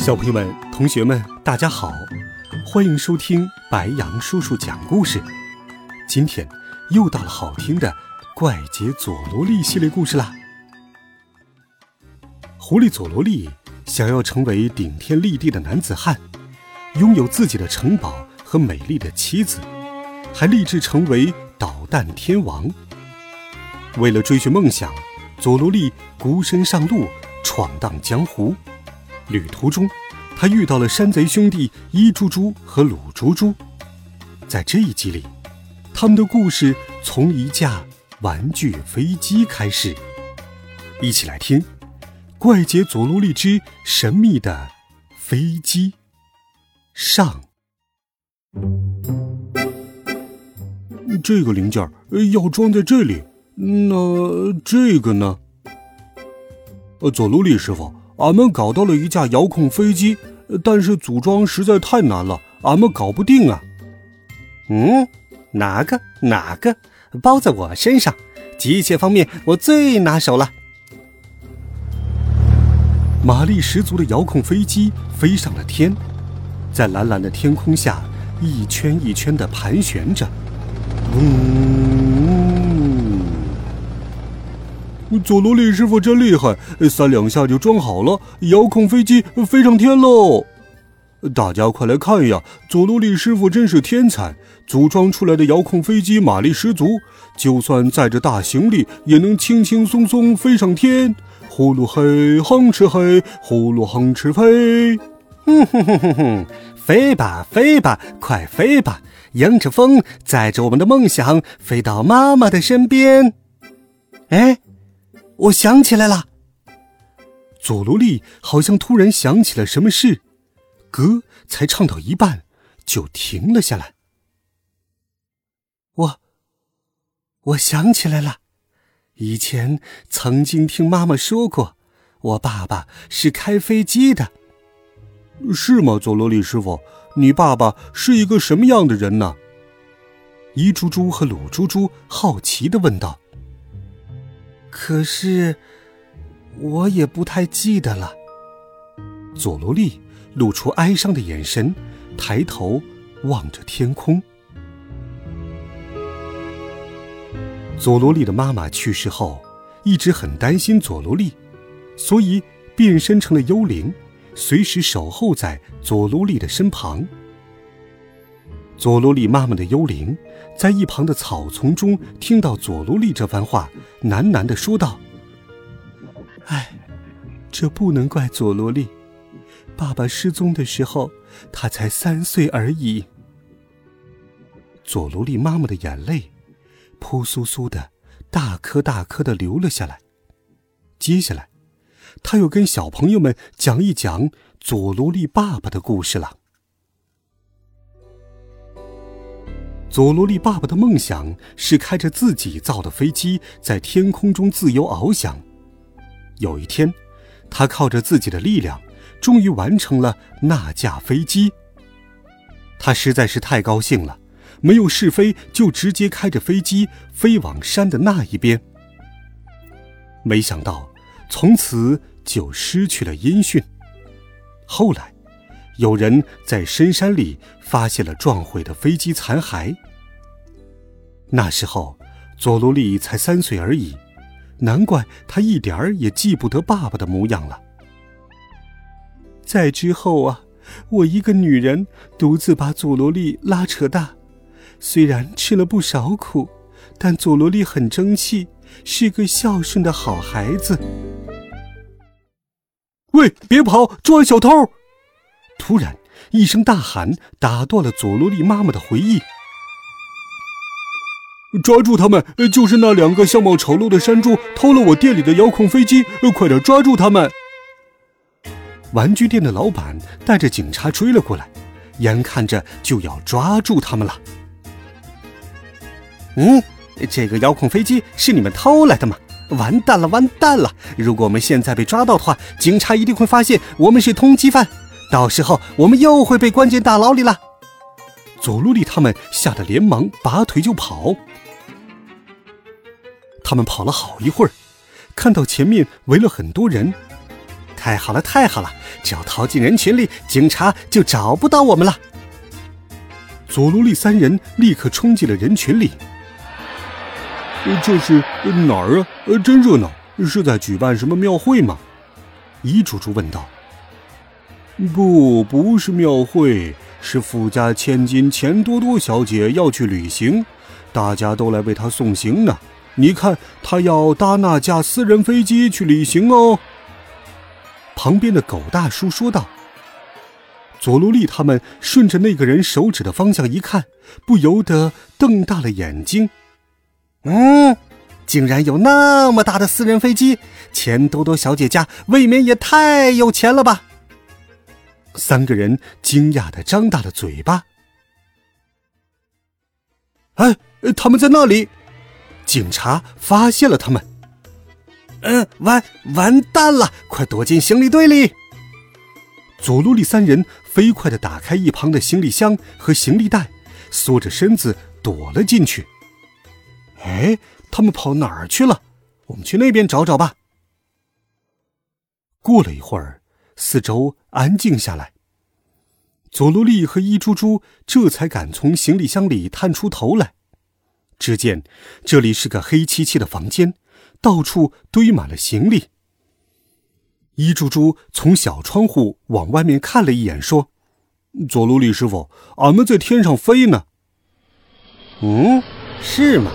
小朋友们、同学们，大家好，欢迎收听白羊叔叔讲故事。今天又到了好听的《怪杰佐罗利》系列故事啦。狐狸佐罗利想要成为顶天立地的男子汉，拥有自己的城堡和美丽的妻子，还立志成为导弹天王。为了追寻梦想，佐罗利孤身上路，闯荡江湖。旅途中，他遇到了山贼兄弟一猪猪和鲁猪猪。在这一集里，他们的故事从一架玩具飞机开始。一起来听《怪杰佐罗利之神秘的飞机》上。这个零件要装在这里，那这个呢？呃，佐罗利师傅。俺们搞到了一架遥控飞机，但是组装实在太难了，俺们搞不定啊。嗯，哪个哪个包在我身上？机械方面我最拿手了。马力十足的遥控飞机飞上了天，在蓝蓝的天空下一圈一圈的盘旋着，嗡。佐罗利师傅真厉害，三两下就装好了，遥控飞机飞上天喽！大家快来看呀，佐罗利师傅真是天才，组装出来的遥控飞机马力十足，就算载着大行李也能轻轻松松飞上天。呼噜嘿，哼哧嘿，呼噜哼哧飞，哼哼哼哼哼，飞吧飞吧，快飞吧，迎着风，载着我们的梦想，飞到妈妈的身边。哎。我想起来了，佐罗利好像突然想起了什么事，歌才唱到一半就停了下来。我，我想起来了，以前曾经听妈妈说过，我爸爸是开飞机的，是吗？佐罗利师傅，你爸爸是一个什么样的人呢？一猪猪和鲁猪猪好奇的问道。可是，我也不太记得了。佐罗利露出哀伤的眼神，抬头望着天空。佐罗利的妈妈去世后，一直很担心佐罗利，所以变身成了幽灵，随时守候在佐罗利的身旁。佐罗利妈妈的幽灵在一旁的草丛中听到佐罗利这番话，喃喃的说道：“哎，这不能怪佐罗利。爸爸失踪的时候，他才三岁而已。”佐罗利妈妈的眼泪扑簌簌的，大颗大颗的流了下来。接下来，他又跟小朋友们讲一讲佐罗利爸爸的故事了。佐罗利爸爸的梦想是开着自己造的飞机在天空中自由翱翔。有一天，他靠着自己的力量，终于完成了那架飞机。他实在是太高兴了，没有试飞就直接开着飞机飞往山的那一边。没想到，从此就失去了音讯。后来。有人在深山里发现了撞毁的飞机残骸。那时候，佐罗利才三岁而已，难怪他一点儿也记不得爸爸的模样了。再之后啊，我一个女人独自把佐罗利拉扯大，虽然吃了不少苦，但佐罗利很争气，是个孝顺的好孩子。喂，别跑，抓小偷！突然，一声大喊打断了佐罗利妈妈的回忆。抓住他们！就是那两个相貌丑陋的山猪，偷了我店里的遥控飞机！快点抓住他们！玩具店的老板带着警察追了过来，眼看着就要抓住他们了。嗯，这个遥控飞机是你们偷来的吗？完蛋了，完蛋了！如果我们现在被抓到的话，警察一定会发现我们是通缉犯，到时候我们又会被关进大牢里了。佐罗利他们吓得连忙拔腿就跑。他们跑了好一会儿，看到前面围了很多人。太好了，太好了！只要逃进人群里，警察就找不到我们了。佐罗利三人立刻冲进了人群里。这是哪儿啊？真热闹！是在举办什么庙会吗？伊猪猪问道。不，不是庙会，是富家千金钱多多小姐要去旅行，大家都来为她送行呢。你看，她要搭那架私人飞机去旅行哦。旁边的狗大叔说道：“佐罗利他们顺着那个人手指的方向一看，不由得瞪大了眼睛。嗯，竟然有那么大的私人飞机！钱多多小姐家未免也太有钱了吧！”三个人惊讶的张大了嘴巴。哎，他们在那里！警察发现了他们。嗯，完完蛋了！快躲进行李堆里。佐罗利三人飞快的打开一旁的行李箱和行李袋，缩着身子躲了进去。哎，他们跑哪儿去了？我们去那边找找吧。过了一会儿，四周安静下来。佐罗利和伊猪猪这才敢从行李箱里探出头来。只见这里是个黑漆漆的房间。到处堆满了行李。伊猪猪从小窗户往外面看了一眼，说：“佐罗利师傅，俺们在天上飞呢。”“嗯，是吗？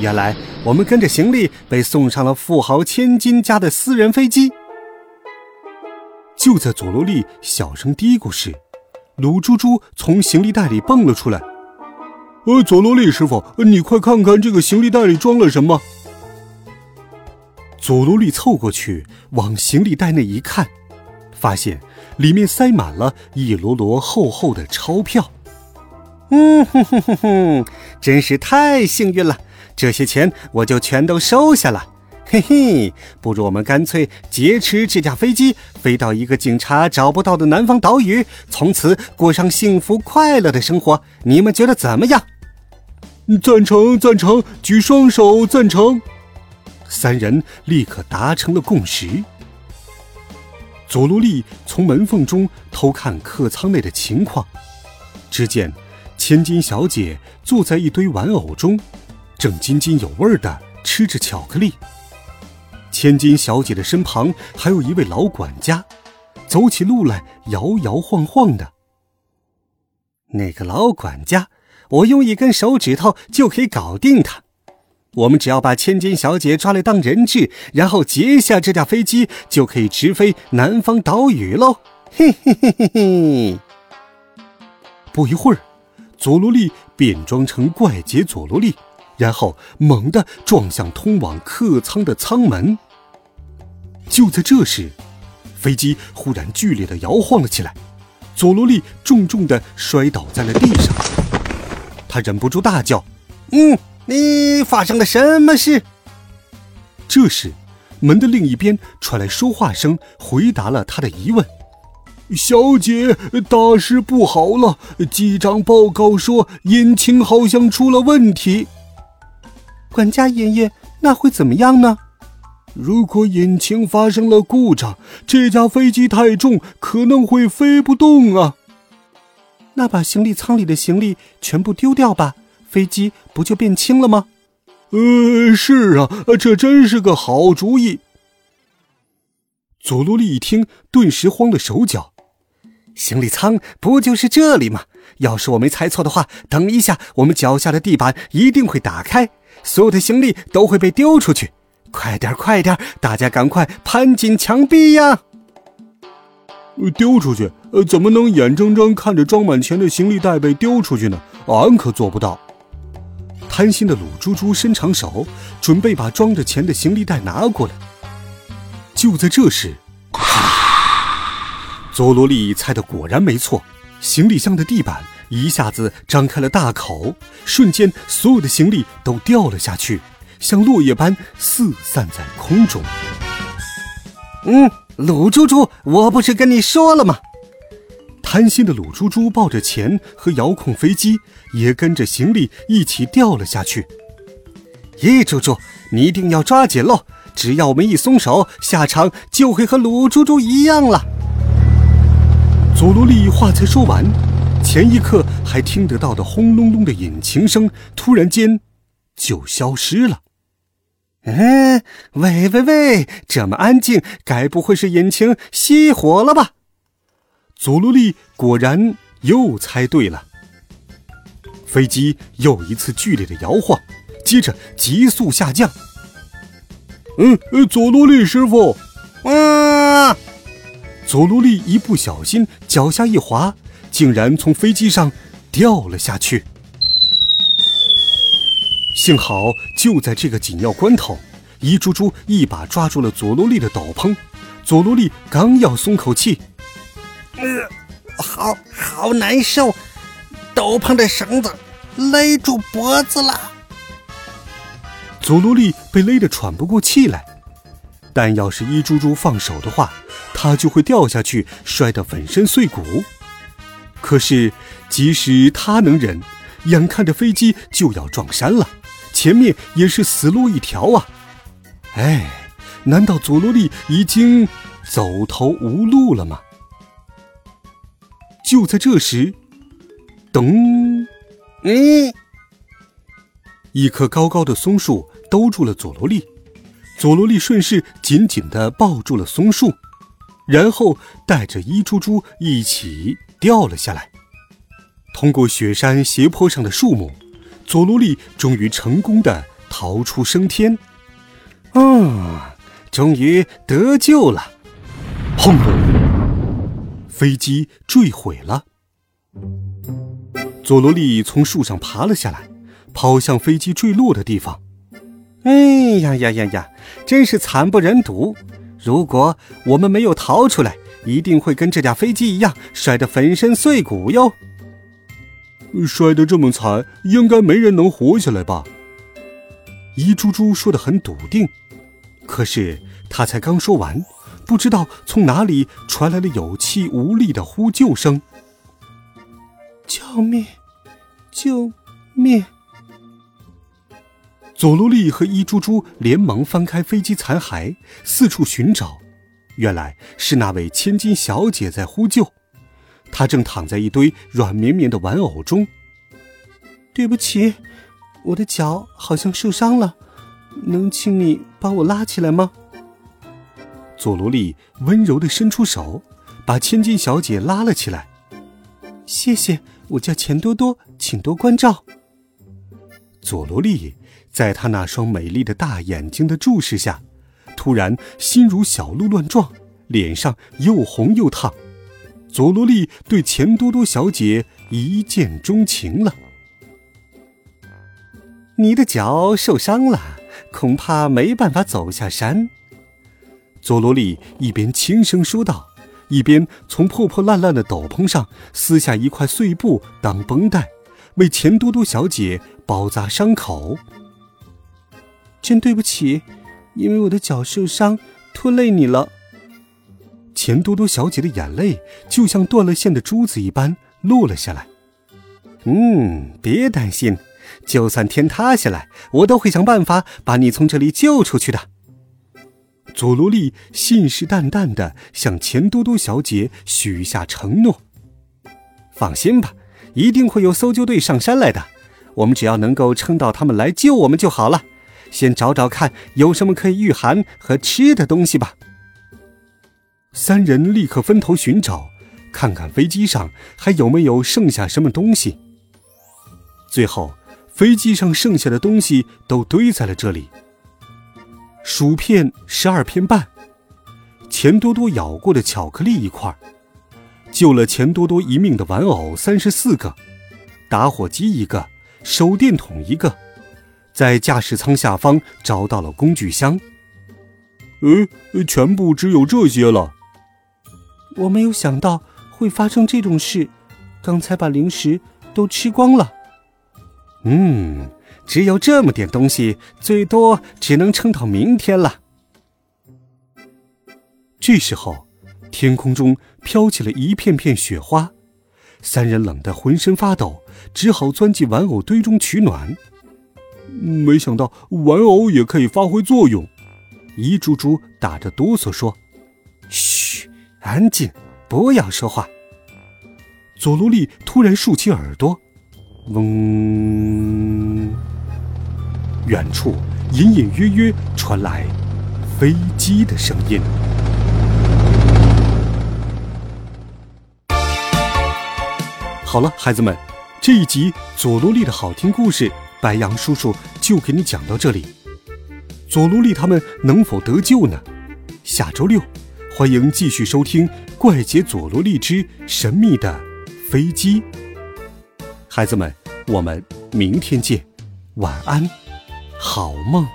原来我们跟着行李被送上了富豪千金家的私人飞机。”就在佐罗利小声嘀咕时，鲁猪猪从行李袋里蹦了出来。“呃，佐罗利师傅，你快看看这个行李袋里装了什么。”佐罗利凑过去，往行李袋内一看，发现里面塞满了一摞摞厚厚的钞票。嗯哼哼哼哼，真是太幸运了！这些钱我就全都收下了。嘿嘿，不如我们干脆劫持这架飞机，飞到一个警察找不到的南方岛屿，从此过上幸福快乐的生活。你们觉得怎么样？赞成，赞成，举双手赞成。三人立刻达成了共识。佐罗利从门缝中偷看客舱内的情况，只见千金小姐坐在一堆玩偶中，正津津有味的吃着巧克力。千金小姐的身旁还有一位老管家，走起路来摇摇晃晃的。那个老管家，我用一根手指头就可以搞定他。我们只要把千金小姐抓来当人质，然后劫下这架飞机，就可以直飞南方岛屿喽！嘿嘿嘿嘿嘿。不一会儿，佐罗利变装成怪杰佐罗利，然后猛地撞向通往客舱的舱门。就在这时，飞机忽然剧烈的摇晃了起来，佐罗利重重的摔倒在了地上。他忍不住大叫：“嗯！”你发生了什么事？这时，门的另一边传来说话声，回答了他的疑问：“小姐，大事不好了！机长报告说，引擎好像出了问题。”管家爷爷，那会怎么样呢？如果引擎发生了故障，这架飞机太重，可能会飞不动啊！那把行李舱里的行李全部丢掉吧。飞机不就变轻了吗？呃，是啊，这真是个好主意。佐罗利一听，顿时慌了手脚。行李舱不就是这里吗？要是我没猜错的话，等一下我们脚下的地板一定会打开，所有的行李都会被丢出去。快点，快点，大家赶快攀紧墙壁呀！丢出去？呃，怎么能眼睁睁看着装满钱的行李袋被丢出去呢？俺可做不到。贪心的鲁猪猪伸长手，准备把装着钱的行李袋拿过来。就在这时，佐罗利猜的果然没错，行李箱的地板一下子张开了大口，瞬间所有的行李都掉了下去，像落叶般四散在空中。嗯，鲁猪猪，我不是跟你说了吗？贪心的鲁猪猪抱着钱和遥控飞机，也跟着行李一起掉了下去。一猪猪，你一定要抓紧喽！只要我们一松手，下场就会和鲁猪猪一样了。佐罗利话才说完，前一刻还听得到的轰隆隆的引擎声，突然间就消失了。嗯，喂喂喂，这么安静，该不会是引擎熄火了吧？佐罗利果然又猜对了，飞机又一次剧烈的摇晃，接着急速下降。嗯，佐罗利师傅，啊！佐罗利一不小心脚下一滑，竟然从飞机上掉了下去。幸好就在这个紧要关头，一株株一把抓住了佐罗利的斗篷，佐罗利刚要松口气。呃，好好难受，斗篷的绳子勒住脖子了。佐罗利被勒得喘不过气来，但要是一株株放手的话，他就会掉下去，摔得粉身碎骨。可是即使他能忍，眼看着飞机就要撞山了，前面也是死路一条啊！哎，难道佐罗利已经走投无路了吗？就在这时，噔！嗯，一棵高高的松树兜住了佐罗利，佐罗利顺势紧紧地抱住了松树，然后带着一株株一起掉了下来。通过雪山斜坡上的树木，佐罗利终于成功的逃出升天。啊，终于得救了！轰隆！飞机坠毁了，佐罗利从树上爬了下来，跑向飞机坠落的地方。哎呀呀呀呀，真是惨不忍睹！如果我们没有逃出来，一定会跟这架飞机一样摔得粉身碎骨哟。摔得这么惨，应该没人能活下来吧？一猪猪说的很笃定，可是他才刚说完。不知道从哪里传来了有气无力的呼救声：“救命！救命！”佐罗利和伊猪猪连忙翻开飞机残骸，四处寻找。原来是那位千金小姐在呼救，她正躺在一堆软绵绵的玩偶中。对不起，我的脚好像受伤了，能请你把我拉起来吗？佐罗利温柔地伸出手，把千金小姐拉了起来。谢谢，我叫钱多多，请多关照。佐罗利在他那双美丽的大眼睛的注视下，突然心如小鹿乱撞，脸上又红又烫。佐罗利对钱多多小姐一见钟情了。你的脚受伤了，恐怕没办法走下山。佐罗利一边轻声说道，一边从破破烂烂的斗篷上撕下一块碎布当绷带，为钱多多小姐包扎伤口。真对不起，因为我的脚受伤，拖累你了。钱多多小姐的眼泪就像断了线的珠子一般落了下来。嗯，别担心，就算天塌下来，我都会想办法把你从这里救出去的。佐罗利信誓旦旦地向钱多多小姐许下承诺：“放心吧，一定会有搜救队上山来的。我们只要能够撑到他们来救我们就好了。先找找看有什么可以御寒和吃的东西吧。”三人立刻分头寻找，看看飞机上还有没有剩下什么东西。最后，飞机上剩下的东西都堆在了这里。薯片十二片半，钱多多咬过的巧克力一块，救了钱多多一命的玩偶三十四个，打火机一个，手电筒一个，在驾驶舱下方找到了工具箱。呃，全部只有这些了。我没有想到会发生这种事，刚才把零食都吃光了。嗯，只有这么点东西，最多只能撑到明天了。这时候，天空中飘起了一片片雪花，三人冷得浑身发抖，只好钻进玩偶堆中取暖。没想到玩偶也可以发挥作用，一猪猪打着哆嗦说：“，安静，不要说话。”佐罗利突然竖起耳朵，嗡，远处隐隐约约传来飞机的声音。好了，孩子们，这一集佐罗莉的好听故事，白羊叔叔就给你讲到这里。佐罗莉他们能否得救呢？下周六，欢迎继续收听《怪杰佐罗莉之神秘的飞机》。孩子们，我们明天见，晚安，好梦。